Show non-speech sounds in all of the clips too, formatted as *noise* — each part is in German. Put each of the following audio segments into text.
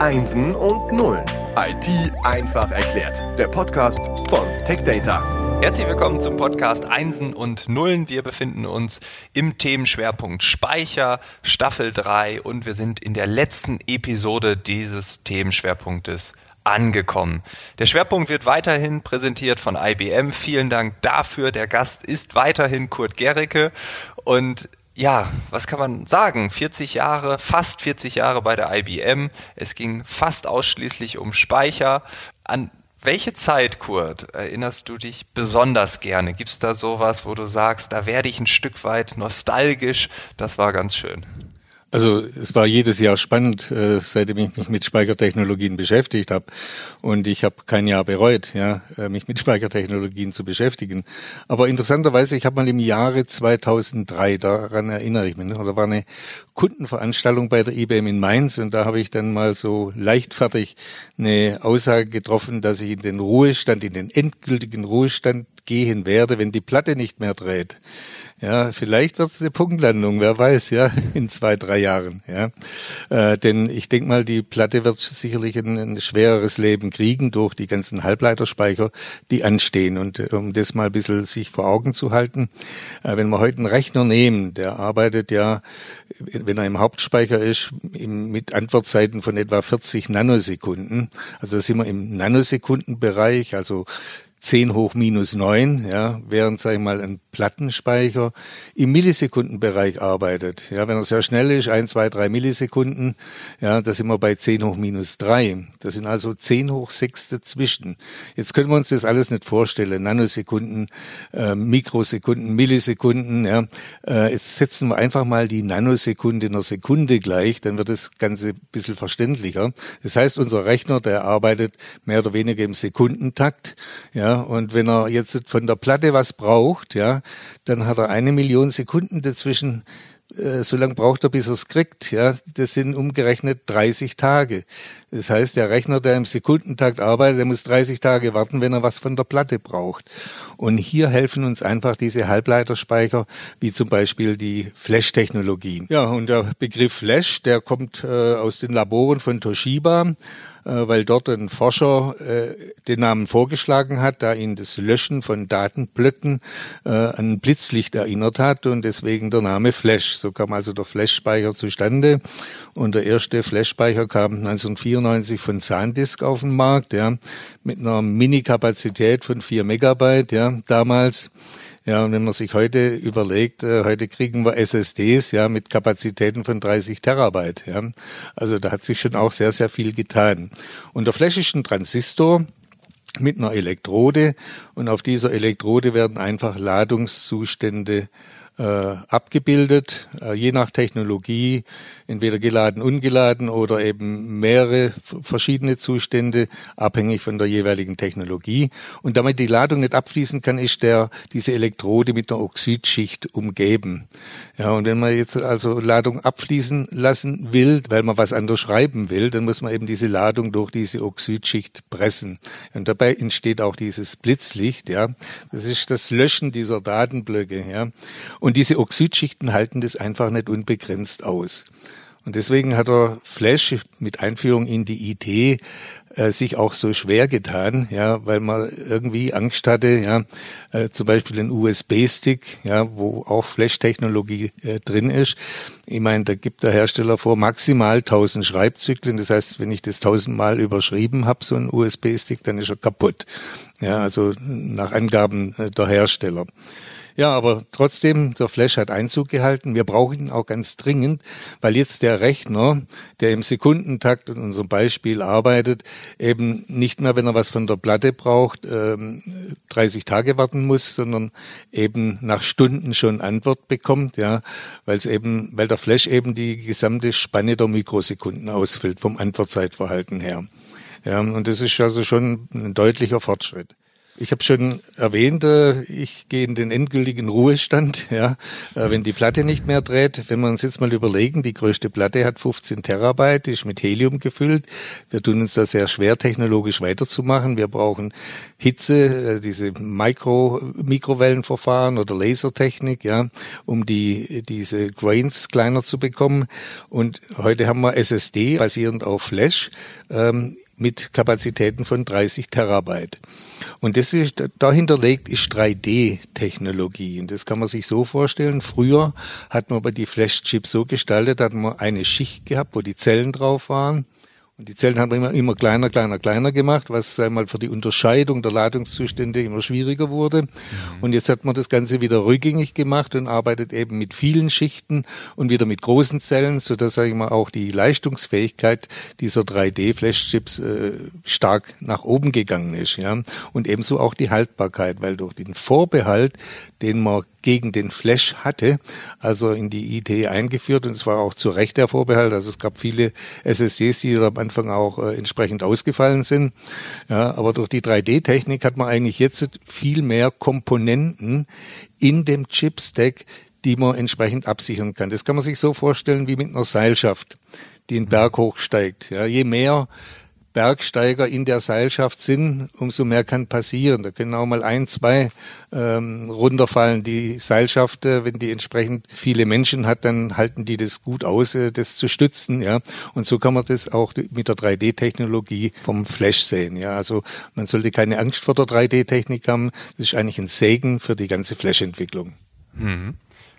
Einsen und Nullen. IT einfach erklärt. Der Podcast von TechData. Herzlich willkommen zum Podcast Einsen und Nullen. Wir befinden uns im Themenschwerpunkt Speicher, Staffel 3 und wir sind in der letzten Episode dieses Themenschwerpunktes angekommen. Der Schwerpunkt wird weiterhin präsentiert von IBM. Vielen Dank dafür. Der Gast ist weiterhin Kurt Gericke und ja, was kann man sagen? 40 Jahre, fast 40 Jahre bei der IBM. Es ging fast ausschließlich um Speicher. An welche Zeit, Kurt, erinnerst du dich besonders gerne? Gibt es da sowas, wo du sagst, da werde ich ein Stück weit nostalgisch? Das war ganz schön. Also es war jedes Jahr spannend, äh, seitdem ich mich mit Speichertechnologien beschäftigt habe. Und ich habe kein Jahr bereut, ja, äh, mich mit Speichertechnologien zu beschäftigen. Aber interessanterweise, ich habe mal im Jahre 2003, daran erinnere ich mich, noch, da war eine Kundenveranstaltung bei der IBM in Mainz und da habe ich dann mal so leichtfertig eine Aussage getroffen, dass ich in den Ruhestand, in den endgültigen Ruhestand gehen werde, wenn die Platte nicht mehr dreht. Ja, vielleicht wird es eine Punktlandung, wer weiß, ja, *laughs* in zwei, drei Jahren. Ja, äh, denn ich denke mal, die Platte wird sicherlich ein, ein, schwereres Leben kriegen durch die ganzen Halbleiterspeicher, die anstehen. Und äh, um das mal ein bisschen sich vor Augen zu halten, äh, wenn wir heute einen Rechner nehmen, der arbeitet ja, wenn er im Hauptspeicher ist, im, mit Antwortzeiten von etwa 40 Nanosekunden. Also da sind wir im Nanosekundenbereich, also 10 hoch minus 9, ja, während, sag ich mal, ein Plattenspeicher im Millisekundenbereich arbeitet. Ja, wenn er sehr schnell ist, 1, 2, 3 Millisekunden, ja, da sind wir bei 10 hoch minus 3. Das sind also 10 hoch 6 dazwischen. Jetzt können wir uns das alles nicht vorstellen. Nanosekunden, äh, Mikrosekunden, Millisekunden, ja. Äh, jetzt setzen wir einfach mal die Nanosekunde in einer Sekunde gleich, dann wird das Ganze ein bisschen verständlicher. Das heißt, unser Rechner, der arbeitet mehr oder weniger im Sekundentakt, ja, und wenn er jetzt von der Platte was braucht, ja, dann hat er eine Million Sekunden dazwischen. Äh, so lange braucht er, bis er es kriegt. Ja, das sind umgerechnet 30 Tage. Das heißt, der Rechner, der im Sekundentakt arbeitet, der muss 30 Tage warten, wenn er was von der Platte braucht. Und hier helfen uns einfach diese Halbleiterspeicher, wie zum Beispiel die Flash-Technologien. Ja, und der Begriff Flash, der kommt äh, aus den Laboren von Toshiba weil dort ein Forscher äh, den Namen vorgeschlagen hat, da ihn das Löschen von Datenblöcken äh, an Blitzlicht erinnert hat und deswegen der Name Flash. So kam also der Flash-Speicher zustande und der erste Flash-Speicher kam 1994 von SanDisk auf den Markt, ja, mit einer Mini-Kapazität von vier Megabyte, ja, damals. Ja, und wenn man sich heute überlegt, äh, heute kriegen wir SSDs ja mit Kapazitäten von 30 Terabyte. Ja, also da hat sich schon auch sehr sehr viel getan. Und der ein Transistor mit einer Elektrode und auf dieser Elektrode werden einfach Ladungszustände abgebildet, äh, je nach Technologie, entweder geladen, ungeladen oder eben mehrere verschiedene Zustände, abhängig von der jeweiligen Technologie. Und damit die Ladung nicht abfließen kann, ist der, diese Elektrode mit einer Oxidschicht umgeben. Ja, und wenn man jetzt also Ladung abfließen lassen will, weil man was anderes schreiben will, dann muss man eben diese Ladung durch diese Oxidschicht pressen. Und dabei entsteht auch dieses Blitzlicht, ja. Das ist das Löschen dieser Datenblöcke, ja. Und diese Oxidschichten halten das einfach nicht unbegrenzt aus. Und deswegen hat er Flash mit Einführung in die IT äh, sich auch so schwer getan, ja, weil man irgendwie Angst hatte, ja, äh, zum Beispiel ein USB-Stick, ja, wo auch Flash-Technologie äh, drin ist. Ich meine, da gibt der Hersteller vor maximal 1000 Schreibzyklen. Das heißt, wenn ich das tausendmal überschrieben habe, so ein USB-Stick, dann ist er kaputt. Ja, also nach Angaben äh, der Hersteller. Ja, aber trotzdem, der Flash hat Einzug gehalten. Wir brauchen ihn auch ganz dringend, weil jetzt der Rechner, der im Sekundentakt in unserem Beispiel arbeitet, eben nicht mehr, wenn er was von der Platte braucht, 30 ähm, Tage warten muss, sondern eben nach Stunden schon Antwort bekommt, ja, weil es eben, weil der Flash eben die gesamte Spanne der Mikrosekunden ausfüllt vom Antwortzeitverhalten her. Ja, und das ist also schon ein deutlicher Fortschritt. Ich habe schon erwähnt, äh, ich gehe in den endgültigen Ruhestand, *laughs* ja, äh, wenn die Platte nicht mehr dreht. Wenn wir uns jetzt mal überlegen, die größte Platte hat 15 Terabyte, ist mit Helium gefüllt. Wir tun uns da sehr schwer, technologisch weiterzumachen. Wir brauchen Hitze, äh, diese Mikro, Mikrowellenverfahren oder Lasertechnik, ja, um die, diese Grains kleiner zu bekommen. Und heute haben wir SSD basierend auf Flash. Ähm, mit Kapazitäten von 30 Terabyte. Und das ist, dahinter liegt ist 3D-Technologie. Und das kann man sich so vorstellen. Früher hat man aber die Flash-Chips so gestaltet, hat man eine Schicht gehabt, wo die Zellen drauf waren. Und die Zellen haben immer, immer kleiner, kleiner, kleiner gemacht, was einmal für die Unterscheidung der Ladungszustände immer schwieriger wurde. Mhm. Und jetzt hat man das Ganze wieder rückgängig gemacht und arbeitet eben mit vielen Schichten und wieder mit großen Zellen, so dass sage ich mal auch die Leistungsfähigkeit dieser 3D-Flash-Chips äh, stark nach oben gegangen ist, ja. Und ebenso auch die Haltbarkeit, weil durch den Vorbehalt, den man gegen den Flash hatte, also in die IT eingeführt und es war auch zu Recht der Vorbehalt. Also es gab viele SSDs, die am Anfang auch äh, entsprechend ausgefallen sind. Ja, aber durch die 3D-Technik hat man eigentlich jetzt viel mehr Komponenten in dem Chipstack, die man entsprechend absichern kann. Das kann man sich so vorstellen wie mit einer Seilschaft, die einen Berg hochsteigt. Ja, je mehr Bergsteiger in der Seilschaft sind, umso mehr kann passieren. Da können auch mal ein, zwei ähm, runterfallen. Die Seilschaft, äh, wenn die entsprechend viele Menschen hat, dann halten die das gut aus, äh, das zu stützen. Ja, und so kann man das auch mit der 3D-Technologie vom Flash sehen. Ja, also man sollte keine Angst vor der 3D-Technik haben. Das ist eigentlich ein Segen für die ganze Flash-Entwicklung. Mhm.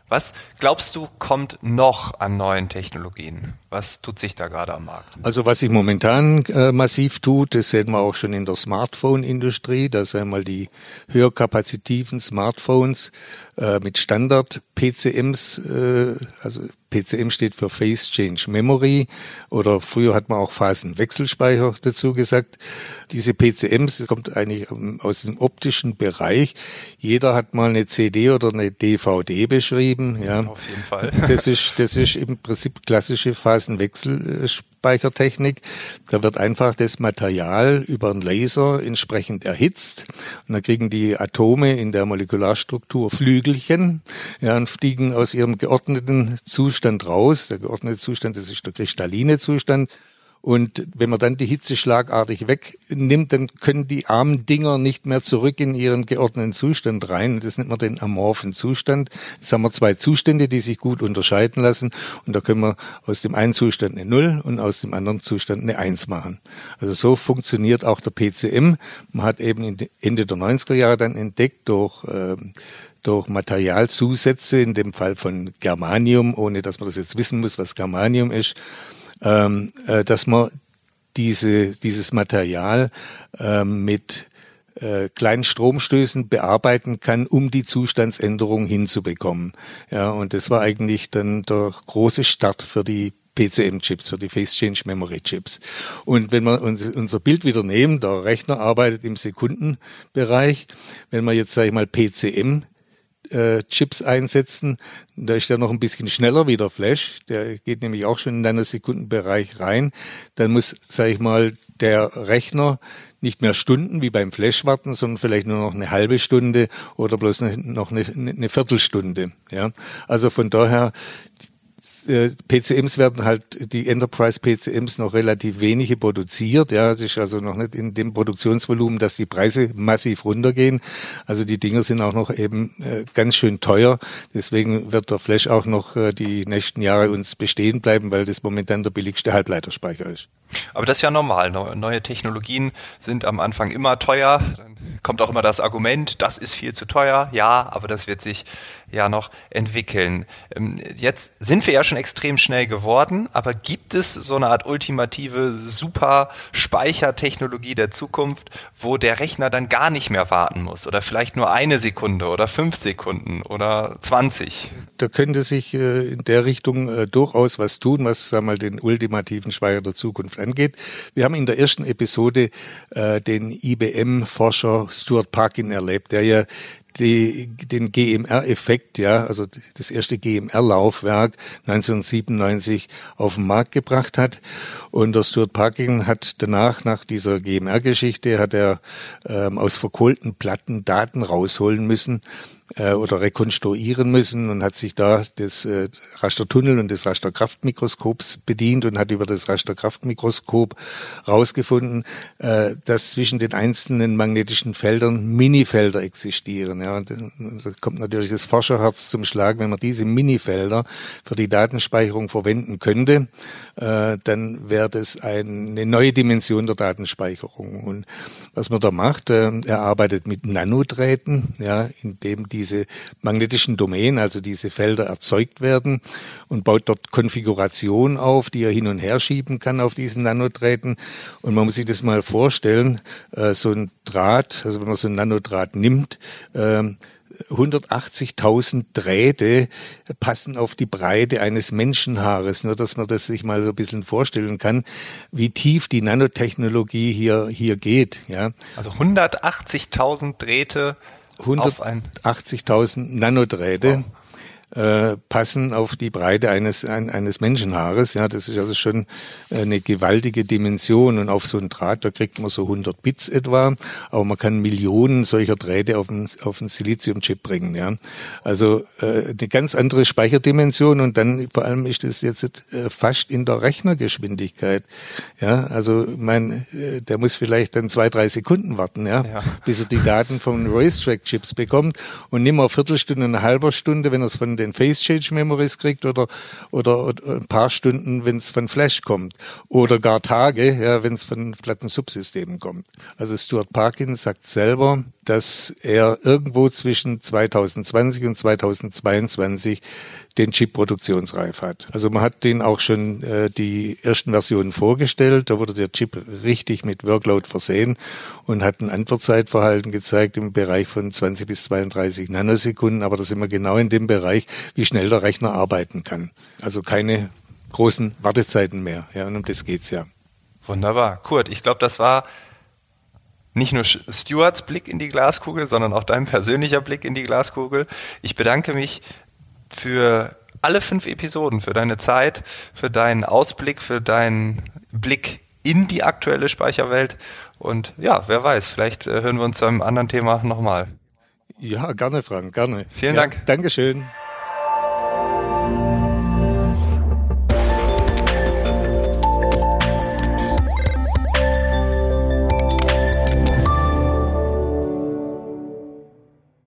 Was glaubst du, kommt noch an neuen Technologien? Was tut sich da gerade am Markt? Also was sich momentan äh, massiv tut, das sehen wir auch schon in der Smartphone-Industrie. Da sind einmal die höherkapazitiven Smartphones äh, mit Standard-PCMs, äh, also PCM steht für Phase Change Memory oder früher hat man auch Phasenwechselspeicher dazu gesagt. Diese PCMs, das kommt eigentlich aus dem optischen Bereich. Jeder hat mal eine CD oder eine DVD beschrieben. Ja. Auf jeden Fall. Das ist, das ist im Prinzip klassische Phasenwechselspeicher. Speichertechnik. Da wird einfach das Material über einen Laser entsprechend erhitzt und dann kriegen die Atome in der Molekularstruktur Flügelchen ja, und fliegen aus ihrem geordneten Zustand raus. Der geordnete Zustand, das ist der kristalline Zustand. Und wenn man dann die Hitze schlagartig wegnimmt, dann können die armen Dinger nicht mehr zurück in ihren geordneten Zustand rein. Das nennt man den amorphen Zustand. Jetzt haben wir zwei Zustände, die sich gut unterscheiden lassen. Und da können wir aus dem einen Zustand eine Null und aus dem anderen Zustand eine Eins machen. Also so funktioniert auch der PCM. Man hat eben Ende der 90er Jahre dann entdeckt durch äh, durch Materialzusätze, in dem Fall von Germanium, ohne dass man das jetzt wissen muss, was Germanium ist, ähm, äh, dass man diese, dieses Material ähm, mit äh, kleinen Stromstößen bearbeiten kann, um die Zustandsänderung hinzubekommen. Ja, und das war eigentlich dann der große Start für die PCM-Chips, für die Face Change Memory Chips. Und wenn wir uns unser Bild wieder nehmen, der Rechner arbeitet im Sekundenbereich. Wenn wir jetzt, sage ich mal, PCM äh, Chips einsetzen. Da ist der noch ein bisschen schneller wie der Flash. Der geht nämlich auch schon in einen Sekundenbereich rein. Dann muss, sage ich mal, der Rechner nicht mehr Stunden wie beim Flash warten, sondern vielleicht nur noch eine halbe Stunde oder bloß noch eine, eine Viertelstunde. Ja, also von daher äh, PCMs werden halt, die Enterprise PCMs noch relativ wenige produziert. Ja, es ist also noch nicht in dem Produktionsvolumen, dass die Preise massiv runtergehen. Also die Dinger sind auch noch eben äh, ganz schön teuer. Deswegen wird der Flash auch noch äh, die nächsten Jahre uns bestehen bleiben, weil das momentan der billigste Halbleiterspeicher ist. Aber das ist ja normal. Neue Technologien sind am Anfang immer teuer. Dann kommt auch immer das Argument, das ist viel zu teuer. Ja, aber das wird sich ja noch entwickeln. Ähm, jetzt sind wir ja schon extrem schnell geworden, aber gibt es so eine Art ultimative super Speichertechnologie der Zukunft, wo der Rechner dann gar nicht mehr warten muss oder vielleicht nur eine Sekunde oder fünf Sekunden oder 20? Da könnte sich äh, in der Richtung äh, durchaus was tun, was sagen wir mal den ultimativen Speicher der Zukunft angeht. Wir haben in der ersten Episode äh, den IBM-Forscher Stuart Parkin erlebt, der ja die, den GMR-Effekt, ja, also das erste GMR-Laufwerk 1997 auf den Markt gebracht hat. Und der Stuart Parkin hat danach, nach dieser GMR-Geschichte, hat er ähm, aus verkohlten Platten Daten rausholen müssen äh, oder rekonstruieren müssen und hat sich da des äh, Rastertunnel und des Rasterkraftmikroskops bedient und hat über das Rasterkraftmikroskop rausgefunden, äh, dass zwischen den einzelnen magnetischen Feldern Minifelder existieren. Ja, und, da kommt natürlich das Forscherherz zum Schlag, wenn man diese Minifelder für die Datenspeicherung verwenden könnte, äh, dann wäre das eine neue Dimension der Datenspeicherung. Und was man da macht, äh, er arbeitet mit Nanodrähten, ja, in dem diese magnetischen Domänen, also diese Felder erzeugt werden und baut dort Konfiguration auf, die er hin und her schieben kann auf diesen Nanodrähten. Und man muss sich das mal vorstellen, äh, so ein Draht, also wenn man so ein Nanodraht nimmt, ähm, 180.000 Drähte passen auf die Breite eines Menschenhaares. Nur, dass man das sich mal so ein bisschen vorstellen kann, wie tief die Nanotechnologie hier, hier geht. Ja. Also 180.000 Drähte 180.000 Nanodrähte. Wow äh, passen auf die Breite eines, ein, eines Menschenhaares. Ja, das ist also schon eine gewaltige Dimension und auf so einen Draht, da kriegt man so 100 Bits etwa, aber man kann Millionen solcher Drähte auf einen, auf einen Siliziumchip bringen. Ja, also äh, eine ganz andere Speicherdimension und dann vor allem ist das jetzt äh, fast in der Rechnergeschwindigkeit. Ja, also mein, äh, der muss vielleicht dann zwei, drei Sekunden warten, ja, ja. bis er die Daten von Racetrack-Chips bekommt und nicht mal eine Viertelstunde, eine halbe Stunde, wenn er es von den Face Change Memories kriegt oder, oder, oder ein paar Stunden, wenn es von Flash kommt oder gar Tage, ja, wenn es von platten Subsystemen kommt. Also Stuart Parkin sagt selber, dass er irgendwo zwischen 2020 und 2022 den Chip produktionsreif hat. Also man hat den auch schon äh, die ersten Versionen vorgestellt. Da wurde der Chip richtig mit Workload versehen und hat ein Antwortzeitverhalten gezeigt im Bereich von 20 bis 32 Nanosekunden. Aber da sind wir genau in dem Bereich, wie schnell der Rechner arbeiten kann. Also keine großen Wartezeiten mehr. Ja, und um das geht's ja. Wunderbar. Kurt, ich glaube, das war nicht nur Stuarts Blick in die Glaskugel, sondern auch dein persönlicher Blick in die Glaskugel. Ich bedanke mich für alle fünf Episoden, für deine Zeit, für deinen Ausblick, für deinen Blick in die aktuelle Speicherwelt. Und ja, wer weiß, vielleicht äh, hören wir uns zu einem anderen Thema nochmal. Ja, gerne, Frank, gerne. Vielen ja, Dank. Dankeschön.